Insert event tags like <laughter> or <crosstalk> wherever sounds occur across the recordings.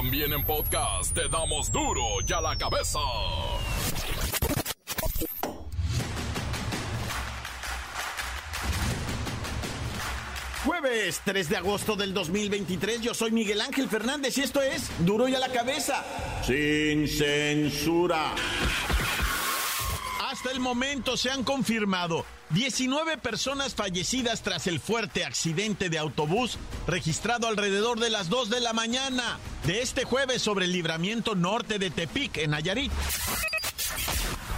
También en podcast te damos duro y a la cabeza. Jueves 3 de agosto del 2023, yo soy Miguel Ángel Fernández y esto es Duro y a la cabeza, sin censura. Hasta el momento se han confirmado 19 personas fallecidas tras el fuerte accidente de autobús registrado alrededor de las 2 de la mañana de este jueves sobre el libramiento norte de Tepic, en Nayarit.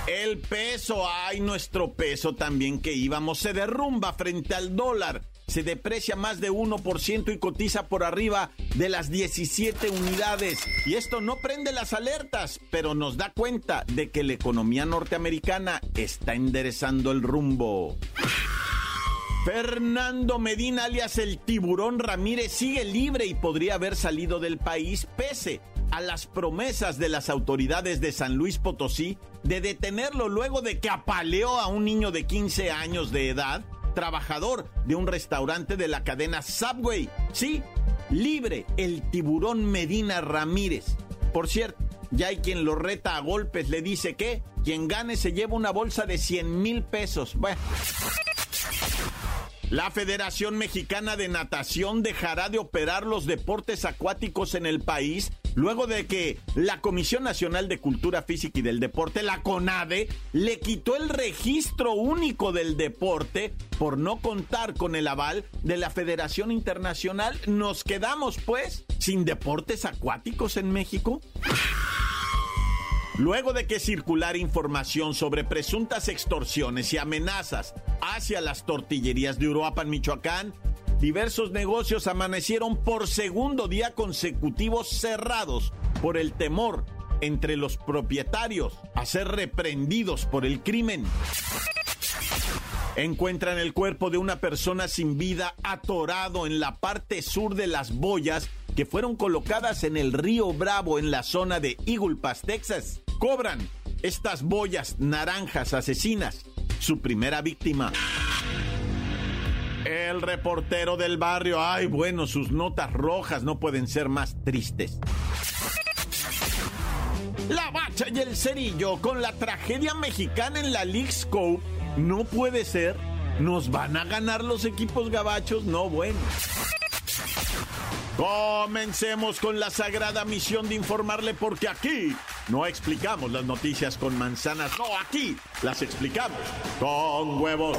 El peso, ay, nuestro peso también que íbamos, se derrumba frente al dólar se deprecia más de 1% y cotiza por arriba de las 17 unidades. Y esto no prende las alertas, pero nos da cuenta de que la economía norteamericana está enderezando el rumbo. Fernando Medina, alias el tiburón Ramírez, sigue libre y podría haber salido del país pese a las promesas de las autoridades de San Luis Potosí de detenerlo luego de que apaleó a un niño de 15 años de edad trabajador de un restaurante de la cadena Subway. Sí, libre el tiburón Medina Ramírez. Por cierto, ya hay quien lo reta a golpes, le dice que quien gane se lleva una bolsa de 100 mil pesos. Bueno. La Federación Mexicana de Natación dejará de operar los deportes acuáticos en el país luego de que la Comisión Nacional de Cultura Física y del Deporte, la CONADE, le quitó el registro único del deporte por no contar con el aval de la Federación Internacional. Nos quedamos, pues, sin deportes acuáticos en México. Luego de que circular información sobre presuntas extorsiones y amenazas hacia las tortillerías de Uruapan, Michoacán, diversos negocios amanecieron por segundo día consecutivo cerrados por el temor entre los propietarios a ser reprendidos por el crimen. Encuentran el cuerpo de una persona sin vida atorado en la parte sur de las boyas que fueron colocadas en el río Bravo en la zona de Pass, Texas. Cobran estas boyas naranjas asesinas su primera víctima. El reportero del barrio, ay bueno, sus notas rojas no pueden ser más tristes. La bacha y el cerillo con la tragedia mexicana en la League Scope no puede ser. ¿Nos van a ganar los equipos gabachos? No, bueno. Comencemos con la sagrada misión de informarle porque aquí no explicamos las noticias con manzanas, no, aquí las explicamos con huevos.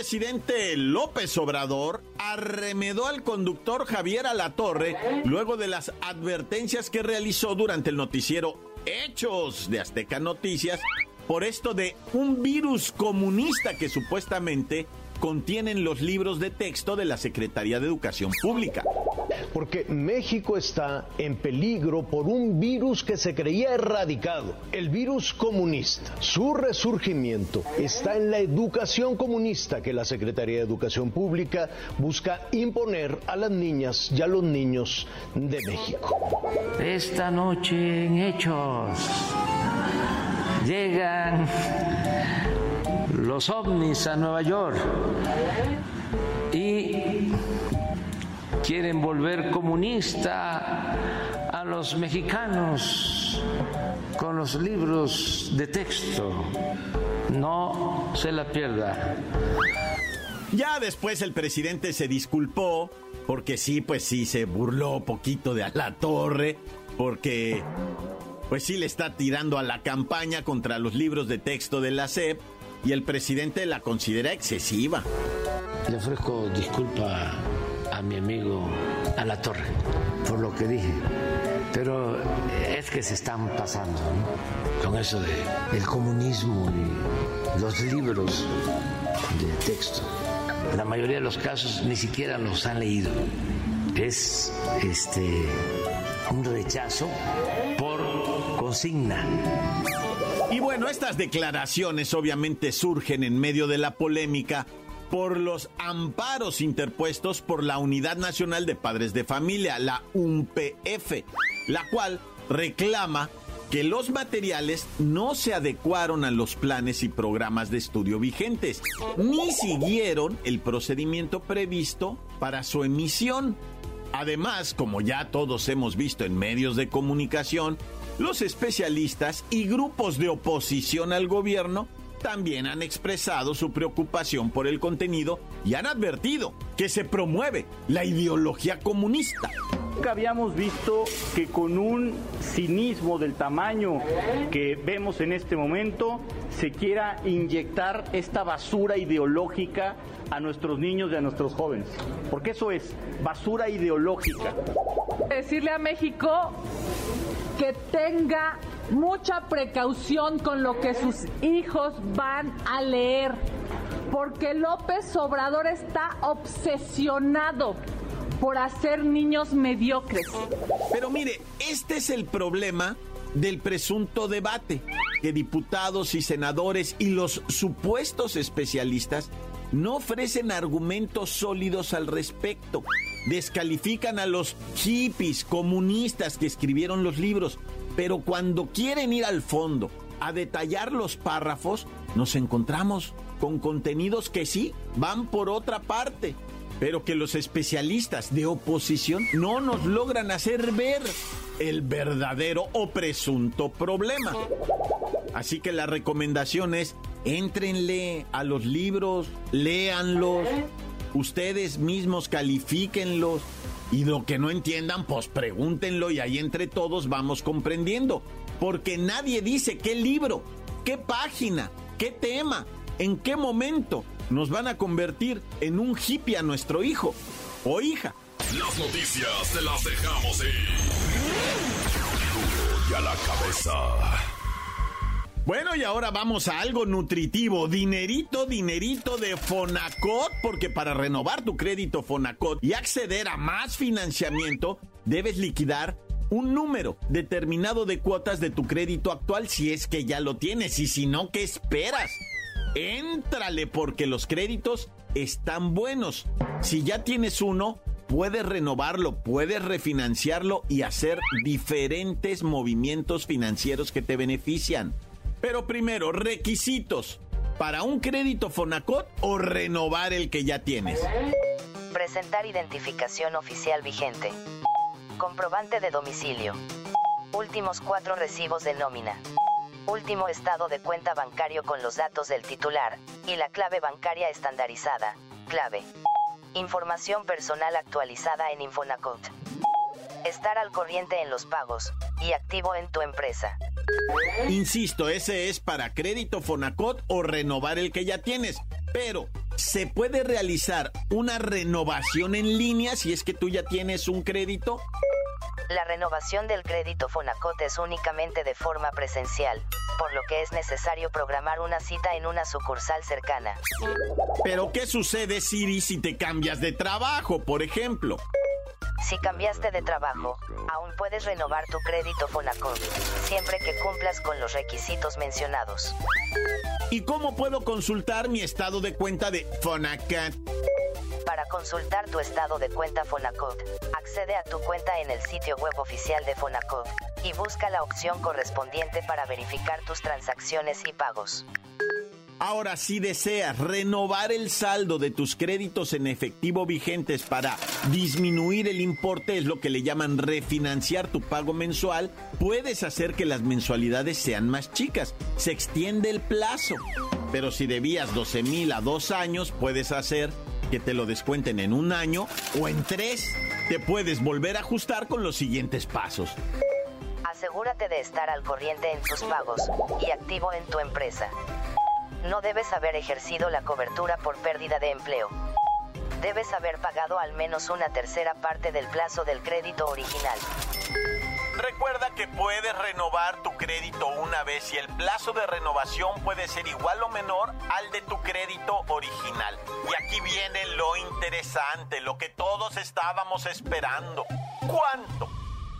Presidente López Obrador arremedó al conductor Javier Alatorre luego de las advertencias que realizó durante el noticiero Hechos de Azteca Noticias por esto de un virus comunista que supuestamente contienen los libros de texto de la Secretaría de Educación Pública. Porque México está en peligro por un virus que se creía erradicado, el virus comunista. Su resurgimiento está en la educación comunista que la Secretaría de Educación Pública busca imponer a las niñas y a los niños de México. Esta noche en Hechos llegan los ovnis a Nueva York y quieren volver comunista a los mexicanos con los libros de texto. No se la pierda. Ya después el presidente se disculpó porque sí, pues sí, se burló poquito de a la torre, porque pues sí le está tirando a la campaña contra los libros de texto de la SEP y el presidente la considera excesiva. Le ofrezco disculpa a mi amigo a la torre por lo que dije, pero es que se están pasando con eso de, del comunismo y los libros de texto. la mayoría de los casos ni siquiera los han leído. Es este un rechazo por consigna. Y bueno, estas declaraciones obviamente surgen en medio de la polémica por los amparos interpuestos por la Unidad Nacional de Padres de Familia, la UNPF, la cual reclama que los materiales no se adecuaron a los planes y programas de estudio vigentes, ni siguieron el procedimiento previsto para su emisión. Además, como ya todos hemos visto en medios de comunicación, los especialistas y grupos de oposición al gobierno también han expresado su preocupación por el contenido y han advertido que se promueve la ideología comunista. Nunca habíamos visto que con un cinismo del tamaño que vemos en este momento se quiera inyectar esta basura ideológica a nuestros niños y a nuestros jóvenes. Porque eso es basura ideológica. Decirle a México que tenga mucha precaución con lo que sus hijos van a leer, porque López Obrador está obsesionado por hacer niños mediocres. Pero mire, este es el problema del presunto debate, que diputados y senadores y los supuestos especialistas no ofrecen argumentos sólidos al respecto. Descalifican a los hippies comunistas que escribieron los libros, pero cuando quieren ir al fondo a detallar los párrafos, nos encontramos con contenidos que sí van por otra parte, pero que los especialistas de oposición no nos logran hacer ver el verdadero o presunto problema. Así que la recomendación es, éntrenle a los libros, léanlos, ustedes mismos califíquenlos y lo que no entiendan, pues pregúntenlo y ahí entre todos vamos comprendiendo. Porque nadie dice qué libro, qué página, qué tema, en qué momento nos van a convertir en un hippie a nuestro hijo o hija. Las noticias te las dejamos ir. y a la cabeza. Bueno, y ahora vamos a algo nutritivo. Dinerito, dinerito de Fonacot, porque para renovar tu crédito Fonacot y acceder a más financiamiento, debes liquidar un número determinado de cuotas de tu crédito actual si es que ya lo tienes y si no, ¿qué esperas? Éntrale porque los créditos están buenos. Si ya tienes uno, puedes renovarlo, puedes refinanciarlo y hacer diferentes movimientos financieros que te benefician. Pero primero, requisitos para un crédito Fonacot o renovar el que ya tienes. Presentar identificación oficial vigente. Comprobante de domicilio. Últimos cuatro recibos de nómina. Último estado de cuenta bancario con los datos del titular y la clave bancaria estandarizada. Clave. Información personal actualizada en Infonacot. Estar al corriente en los pagos y activo en tu empresa. Insisto, ese es para crédito Fonacot o renovar el que ya tienes. Pero, ¿se puede realizar una renovación en línea si es que tú ya tienes un crédito? La renovación del crédito Fonacot es únicamente de forma presencial, por lo que es necesario programar una cita en una sucursal cercana. Pero, ¿qué sucede, Siri, si te cambias de trabajo, por ejemplo? Si cambiaste de trabajo, aún puedes renovar tu crédito Fonacot, siempre que cumplas con los requisitos mencionados. ¿Y cómo puedo consultar mi estado de cuenta de Fonacot? Para consultar tu estado de cuenta Fonacot, accede a tu cuenta en el sitio web oficial de Fonacot y busca la opción correspondiente para verificar tus transacciones y pagos. Ahora, si deseas renovar el saldo de tus créditos en efectivo vigentes para disminuir el importe, es lo que le llaman refinanciar tu pago mensual, puedes hacer que las mensualidades sean más chicas. Se extiende el plazo. Pero si debías 12 mil a dos años, puedes hacer que te lo descuenten en un año o en tres. Te puedes volver a ajustar con los siguientes pasos. Asegúrate de estar al corriente en tus pagos y activo en tu empresa no debes haber ejercido la cobertura por pérdida de empleo. Debes haber pagado al menos una tercera parte del plazo del crédito original. Recuerda que puedes renovar tu crédito una vez y el plazo de renovación puede ser igual o menor al de tu crédito original. Y aquí viene lo interesante, lo que todos estábamos esperando. ¿Cuánto?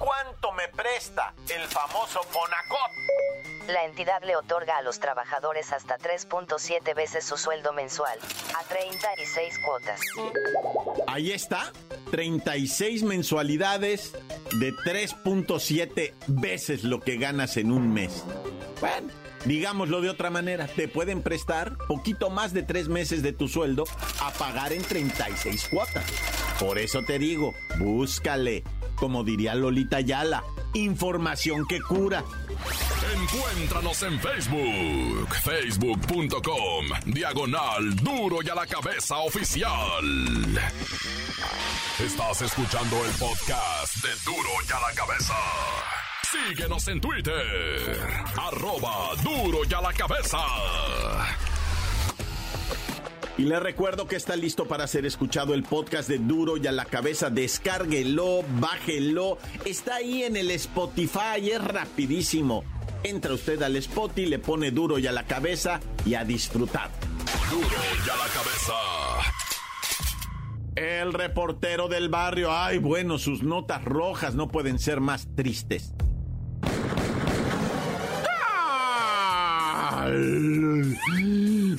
¿Cuánto me presta el famoso Bonacot? La entidad le otorga a los trabajadores hasta 3.7 veces su sueldo mensual, a 36 cuotas. Ahí está, 36 mensualidades de 3.7 veces lo que ganas en un mes. Bueno, digámoslo de otra manera, te pueden prestar poquito más de tres meses de tu sueldo a pagar en 36 cuotas. Por eso te digo, búscale, como diría Lolita Yala, información que cura. Encuéntranos en Facebook, facebook.com, diagonal duro y a la cabeza oficial. Estás escuchando el podcast de duro y a la cabeza. Síguenos en Twitter, arroba duro y a la cabeza. Y le recuerdo que está listo para ser escuchado el podcast de Duro y a la cabeza. Descárguelo, bájelo. Está ahí en el Spotify, es rapidísimo. Entra usted al Spotify, le pone Duro y a la cabeza y a disfrutar. Duro y a la cabeza. El reportero del barrio. Ay, bueno, sus notas rojas no pueden ser más tristes.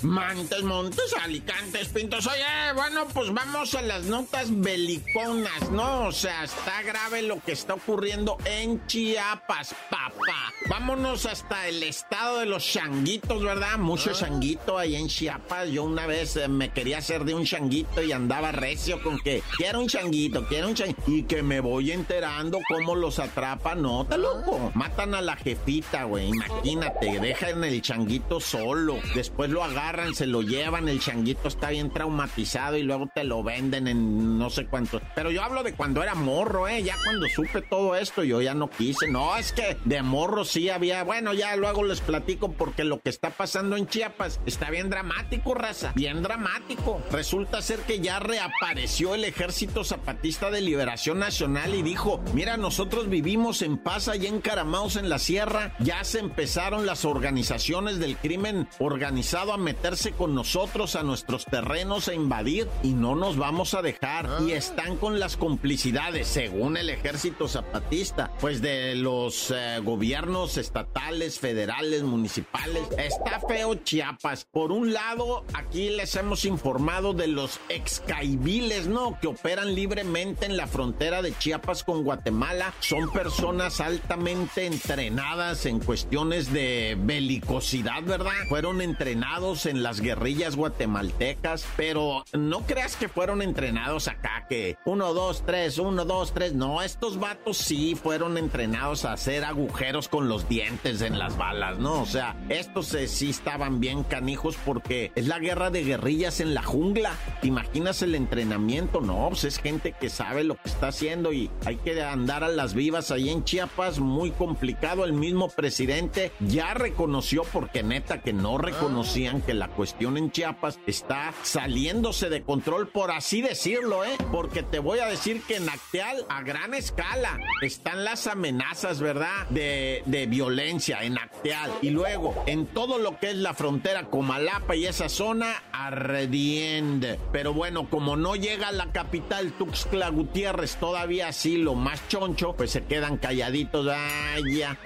Mantes, Montes, Alicantes, Pintos. Oye, bueno, pues vamos a las notas beliconas, ¿no? O sea, está grave lo que está ocurriendo en Chiapas, papá. Vámonos hasta el estado de los changuitos, ¿verdad? Mucho changuito ahí en Chiapas. Yo una vez eh, me quería hacer de un changuito y andaba recio con que quiero un changuito, quiero un changuito. Y que me voy enterando cómo los atrapan, no, te loco. Matan a la jefita, güey. Imagínate, dejan el changuito solo. Después lo agarran, se lo llevan, el changuito está bien traumatizado y luego te lo venden en no sé cuánto. Pero yo hablo de cuando era morro, ¿eh? Ya cuando supe todo esto, yo ya no quise. No, es que de morro sí había. Bueno, ya luego les platico porque lo que está pasando en Chiapas está bien dramático, raza. Bien dramático. Resulta ser que ya reapareció el Ejército Zapatista de Liberación Nacional y dijo: Mira, nosotros vivimos en paz allá encaramados en la sierra. Ya se empezaron las organizaciones del crimen a meterse con nosotros a nuestros terrenos a invadir y no nos vamos a dejar. Y están con las complicidades, según el ejército zapatista, pues de los eh, gobiernos estatales, federales, municipales. Está feo Chiapas. Por un lado, aquí les hemos informado de los excaibiles, ¿no? Que operan libremente en la frontera de Chiapas con Guatemala. Son personas altamente entrenadas en cuestiones de belicosidad, ¿verdad? Fueron entrenados en las guerrillas guatemaltecas, pero no creas que fueron entrenados acá, que uno, dos, tres, uno, dos, tres. No, estos vatos sí fueron entrenados a hacer agujeros con los dientes en las balas, ¿no? O sea, estos sí estaban bien canijos porque es la guerra de guerrillas en la jungla. ¿Te imaginas el entrenamiento? No, pues es gente que sabe lo que está haciendo y hay que andar a las vivas ahí en Chiapas, muy complicado. El mismo presidente ya reconoció, porque neta que no reconocían que la cuestión en Chiapas está saliéndose de control, por así decirlo, ¿eh? Porque te voy a decir que en Acteal, a gran escala, están las amenazas, ¿verdad? De, de violencia en Acteal. Y luego, en todo lo que es la frontera Comalapa y esa zona, ardiende. Pero bueno, como no llega a la capital Tuxtla Gutiérrez todavía así, lo más choncho, pues se quedan calladitos. Ay, ya.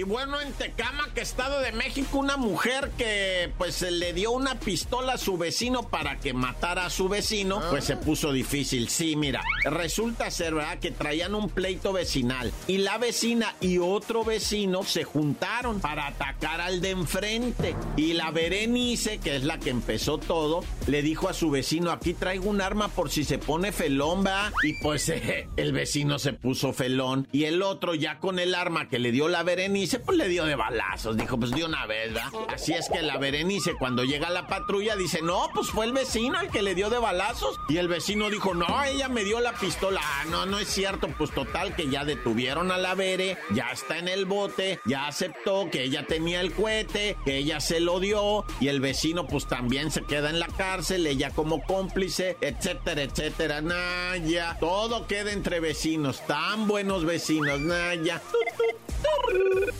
Y bueno, en Tecámac, Estado de México, una mujer que pues le dio una pistola a su vecino para que matara a su vecino, pues se puso difícil. Sí, mira, resulta ser, ¿verdad? Que traían un pleito vecinal y la vecina y otro vecino se juntaron para atacar al de enfrente. Y la Berenice, que es la que empezó todo, le dijo a su vecino, aquí traigo un arma por si se pone felón, ¿va? Y pues eh, <laughs> el vecino se puso felón y el otro ya con el arma que le dio la Berenice Berenice pues le dio de balazos, dijo pues de una vez. Así es que la Berenice cuando llega la patrulla dice, no, pues fue el vecino el que le dio de balazos. Y el vecino dijo, no, ella me dio la pistola. Ah, no, no es cierto, pues total que ya detuvieron a la Bere, ya está en el bote, ya aceptó que ella tenía el cohete, que ella se lo dio y el vecino pues también se queda en la cárcel, ella como cómplice, etcétera, etcétera. Naya, todo queda entre vecinos, tan buenos vecinos, Naya.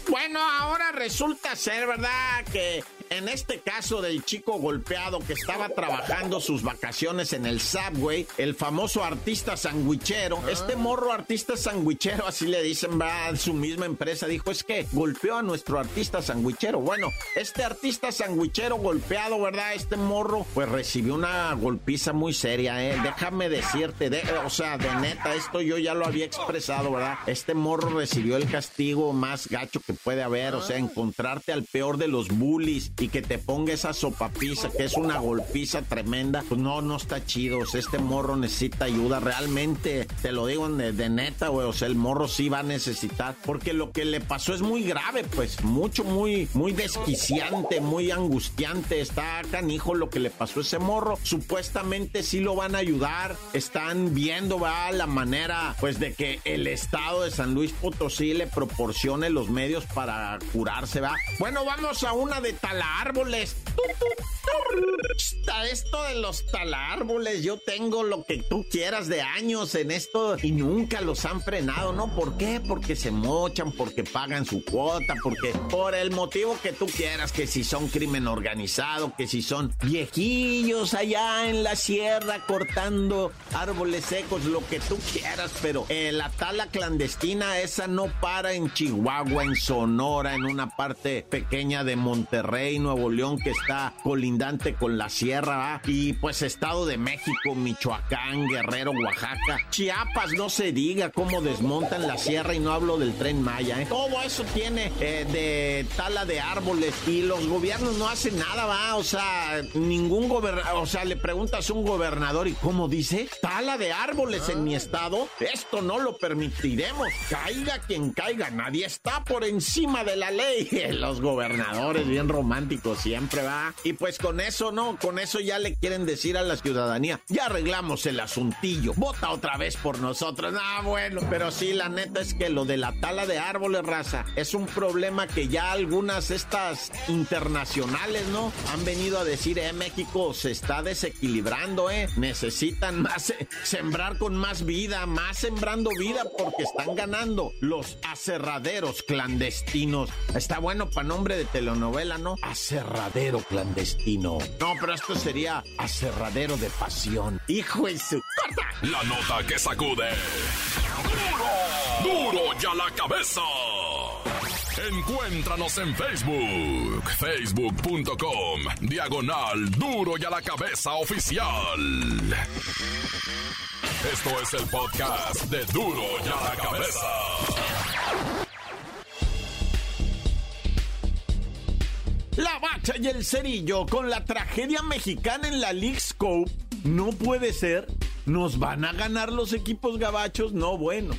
Bueno, ahora resulta ser, ¿verdad? Que en este caso del chico golpeado que estaba trabajando sus vacaciones en el Subway, el famoso artista sandwichero, este morro artista sandwichero, así le dicen, va, su misma empresa, dijo, es que golpeó a nuestro artista sandwichero. Bueno, este artista sandwichero golpeado, ¿verdad? Este morro, pues recibió una golpiza muy seria, ¿eh? Déjame decirte, o sea, de neta, esto yo ya lo había expresado, ¿verdad? Este morro recibió el castigo más gacho que puede haber, o sea, encontrarte al peor de los bullies y que te ponga esa sopapisa, que es una golpiza tremenda, pues no, no está chido. O sea, este morro necesita ayuda. Realmente, te lo digo de, neta, güey. O sea, el morro sí va a necesitar. Porque lo que le pasó es muy grave, pues. Mucho, muy, muy desquiciante, muy angustiante. Está canijo lo que le pasó a ese morro. Supuestamente sí lo van a ayudar. Están viendo, va, la manera, pues, de que el estado de San Luis Potosí le proporcione los medios para curarse, va. Bueno, vamos a una de tala árboles. Esto de los talárboles, yo tengo lo que tú quieras de años en esto y nunca los han frenado, ¿no? ¿Por qué? Porque se mochan, porque pagan su cuota, porque por el motivo que tú quieras, que si son crimen organizado, que si son viejillos allá en la sierra cortando árboles secos, lo que tú quieras, pero eh, la tala clandestina esa no para en Chihuahua, en Sonora, en una parte pequeña de Monterrey, Nuevo León, que está colindante con la sierra, y pues Estado de México, Michoacán, Guerrero, Oaxaca, Chiapas, no se diga cómo desmontan la sierra y no hablo del tren Maya. ¿eh? Todo eso tiene eh, de tala de árboles y los gobiernos no hacen nada, va, o sea, ningún gobernador, o sea, le preguntas a un gobernador y cómo dice, tala de árboles en mi estado, esto no lo permitiremos, caiga quien caiga, nadie está por encima de la ley. <laughs> Los gobernadores bien románticos siempre va. Y pues con eso no, con eso ya le quieren decir a la ciudadanía, ya arreglamos el asuntillo, vota otra vez por nosotros. Ah, bueno, pero sí, la neta es que lo de la tala de árboles, raza, es un problema que ya algunas estas internacionales, ¿no? Han venido a decir, eh, México se está desequilibrando, eh. Necesitan <laughs> más, eh, sembrar con más vida, más sembrando vida porque están ganando los aserraderos clandestinos. Está bueno para nombre de telenovela, ¿no? Aserradero clandestino. No, pero esto sería aserradero de pasión. Hijo de su... ¡Corta! La nota que sacude. ¡Duro! ¡Duro ya la cabeza! Encuéntranos en Facebook, facebook.com, diagonal duro y a la cabeza oficial. Esto es el podcast de duro y a la cabeza. La Bacha y el Cerillo con la tragedia mexicana en la League Scope. No puede ser. ¿Nos van a ganar los equipos gabachos? No, bueno.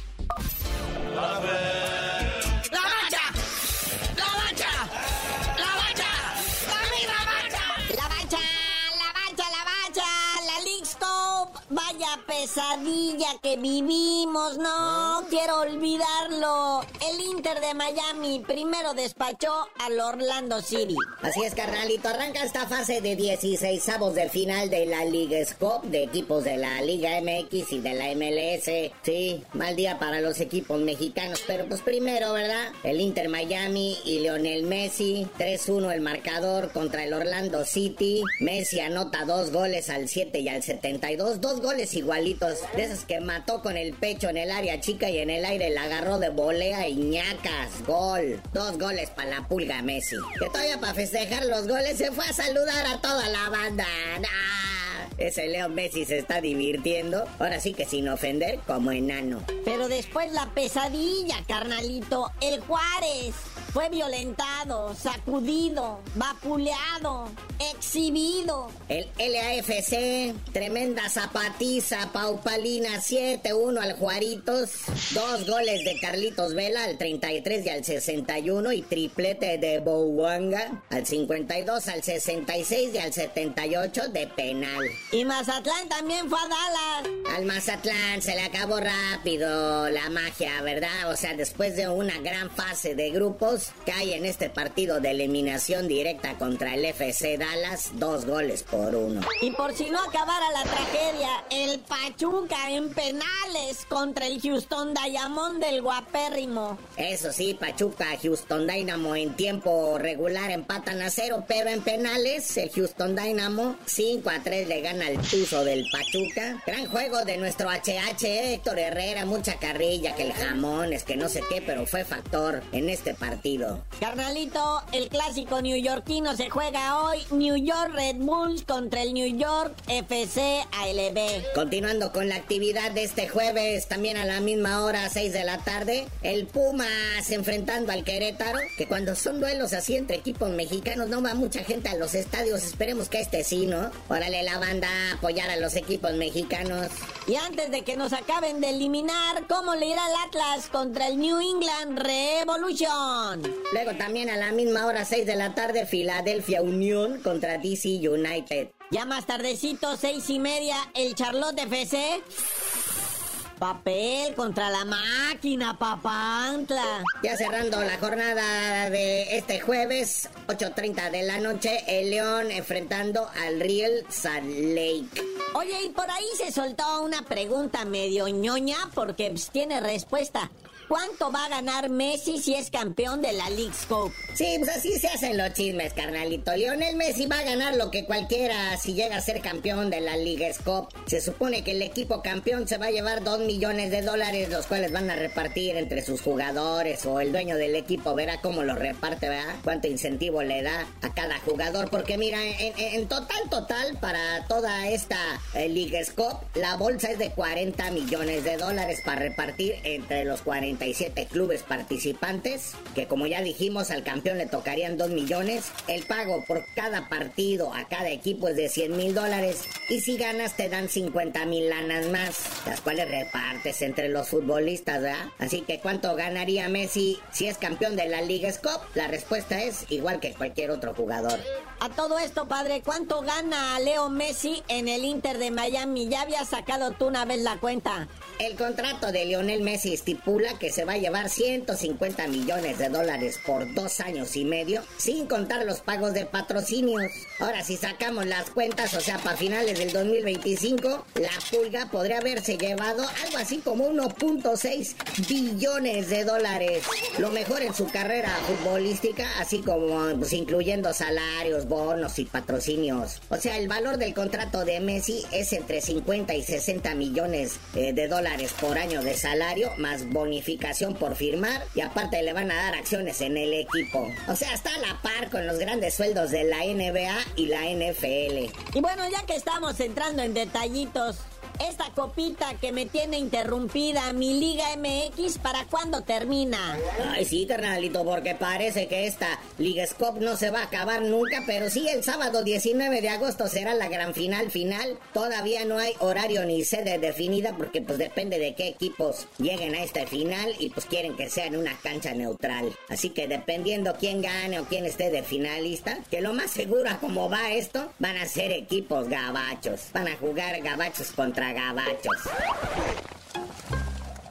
Pesadilla que vivimos, no ah. quiero olvidarlo. El Inter de Miami primero despachó al Orlando City. Así es, carnalito, arranca esta fase de 16 avos del final de la Liga Scope de equipos de la Liga MX y de la MLS. Sí, mal día para los equipos mexicanos, pero pues primero, ¿verdad? El Inter Miami y Lionel Messi, 3-1 el marcador contra el Orlando City. Messi anota dos goles al 7 y al 72, dos goles igualitos de esos que mató con el pecho en el área chica y en el aire la agarró de volea y ñacas. Gol. Dos goles para la pulga Messi. Que todavía para festejar los goles se fue a saludar a toda la banda. Ese Leo Messi se está divirtiendo. Ahora sí que sin ofender, como enano. Pero después la pesadilla, carnalito. El Juárez. Fue violentado, sacudido, vapuleado, exhibido. El LAFC, tremenda zapatiza, paupalina 7-1 al Juaritos, dos goles de Carlitos Vela al 33 y al 61 y triplete de Bouanga al 52, al 66 y al 78 de penal. Y Mazatlán también fue a Dallas. Al Mazatlán se le acabó rápido la magia, ¿verdad? O sea, después de una gran fase de grupos, cae en este partido de eliminación directa contra el FC Dallas, dos goles por uno. Y por si no acabara la tragedia, el Pachuca en penales contra el Houston Diamond del guapérrimo. Eso sí, Pachuca, Houston Dynamo en tiempo regular empatan a cero, pero en penales el Houston Dynamo 5 a 3 le gana el Tuzo del Pachuca. Gran juego de nuestro HH, Héctor Herrera, mucha carrilla, que el jamón, es que no sé qué, pero fue factor en este partido. Carnalito, el clásico neoyorquino se juega hoy. New York Red Bulls contra el New York FC ALB. Continuando con la actividad de este jueves, también a la misma hora, 6 de la tarde, el Pumas enfrentando al Querétaro, que cuando son duelos así entre equipos mexicanos no va mucha gente a los estadios, esperemos que este sí, ¿no? Órale la banda a apoyar a los equipos mexicanos. Y antes de que nos acaben de eliminar, ¿cómo le irá el Atlas contra el New England Revolution? Luego también a la misma hora, 6 de la tarde, Filadelfia Unión contra DC United. Ya más tardecito, seis y media, el Charlotte FC. Papel contra la máquina, papantla. Ya cerrando la jornada de este jueves, 8.30 de la noche, el León enfrentando al Real Salt Lake. Oye, y por ahí se soltó una pregunta medio ñoña porque pues, tiene respuesta. ¿Cuánto va a ganar Messi si es campeón de la League Scope? Sí, pues así se hacen los chismes, carnalito. Lionel Messi va a ganar lo que cualquiera si llega a ser campeón de la League Scope. Se supone que el equipo campeón se va a llevar 2 millones de dólares, los cuales van a repartir entre sus jugadores o el dueño del equipo verá cómo lo reparte, ¿verdad? Cuánto incentivo le da a cada jugador. Porque mira, en, total, total, para toda esta eh, League Scope, la bolsa es de 40 millones de dólares para repartir entre los 40 clubes participantes, que como ya dijimos al campeón le tocarían 2 millones. El pago por cada partido a cada equipo es de 100 mil dólares y si ganas te dan 50 mil lanas más, las cuales repartes entre los futbolistas, ¿verdad? Así que ¿cuánto ganaría Messi si es campeón de la Liga Scope? La respuesta es igual que cualquier otro jugador. A todo esto, padre, ¿cuánto gana Leo Messi en el Inter de Miami? Ya había sacado tú una vez la cuenta. El contrato de Lionel Messi estipula que se va a llevar 150 millones de dólares por dos años y medio, sin contar los pagos de patrocinios. Ahora, si sacamos las cuentas, o sea, para finales del 2025, la pulga podría haberse llevado algo así como 1.6 billones de dólares. Lo mejor en su carrera futbolística, así como pues, incluyendo salarios, bonos y patrocinios. O sea, el valor del contrato de Messi es entre 50 y 60 millones eh, de dólares por año de salario, más bonificación por firmar, y aparte le van a dar acciones en el equipo. O sea, está a la par con los grandes sueldos de la NBA y la NFL. Y bueno, ya que estamos entrando en detallitos, esta copita que me tiene interrumpida, mi Liga MX, ¿para cuándo termina? Ay, sí, carnalito, porque parece que esta Liga Scope no se va a acabar nunca, pero sí el sábado 19 de agosto será la gran final final. Todavía no hay horario ni sede definida porque pues depende de qué equipos lleguen a esta final y pues quieren que sea en una cancha neutral. Así que dependiendo quién gane o quién esté de finalista, que lo más seguro a cómo va esto, van a ser equipos gabachos. Van a jugar gabachos contra gabachos.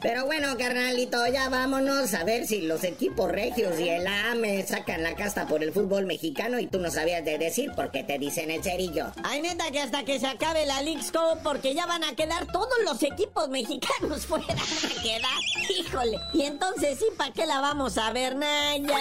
Pero bueno, carnalito, ya vámonos a ver si los equipos regios y el AME sacan la casta por el fútbol mexicano y tú no sabías de decir porque te dicen el cerillo. Ay, neta, que hasta que se acabe la League Scope, porque ya van a quedar todos los equipos mexicanos <laughs> fuera. Van quedar, híjole. Y entonces, ¿sí, para qué la vamos a ver, Naya?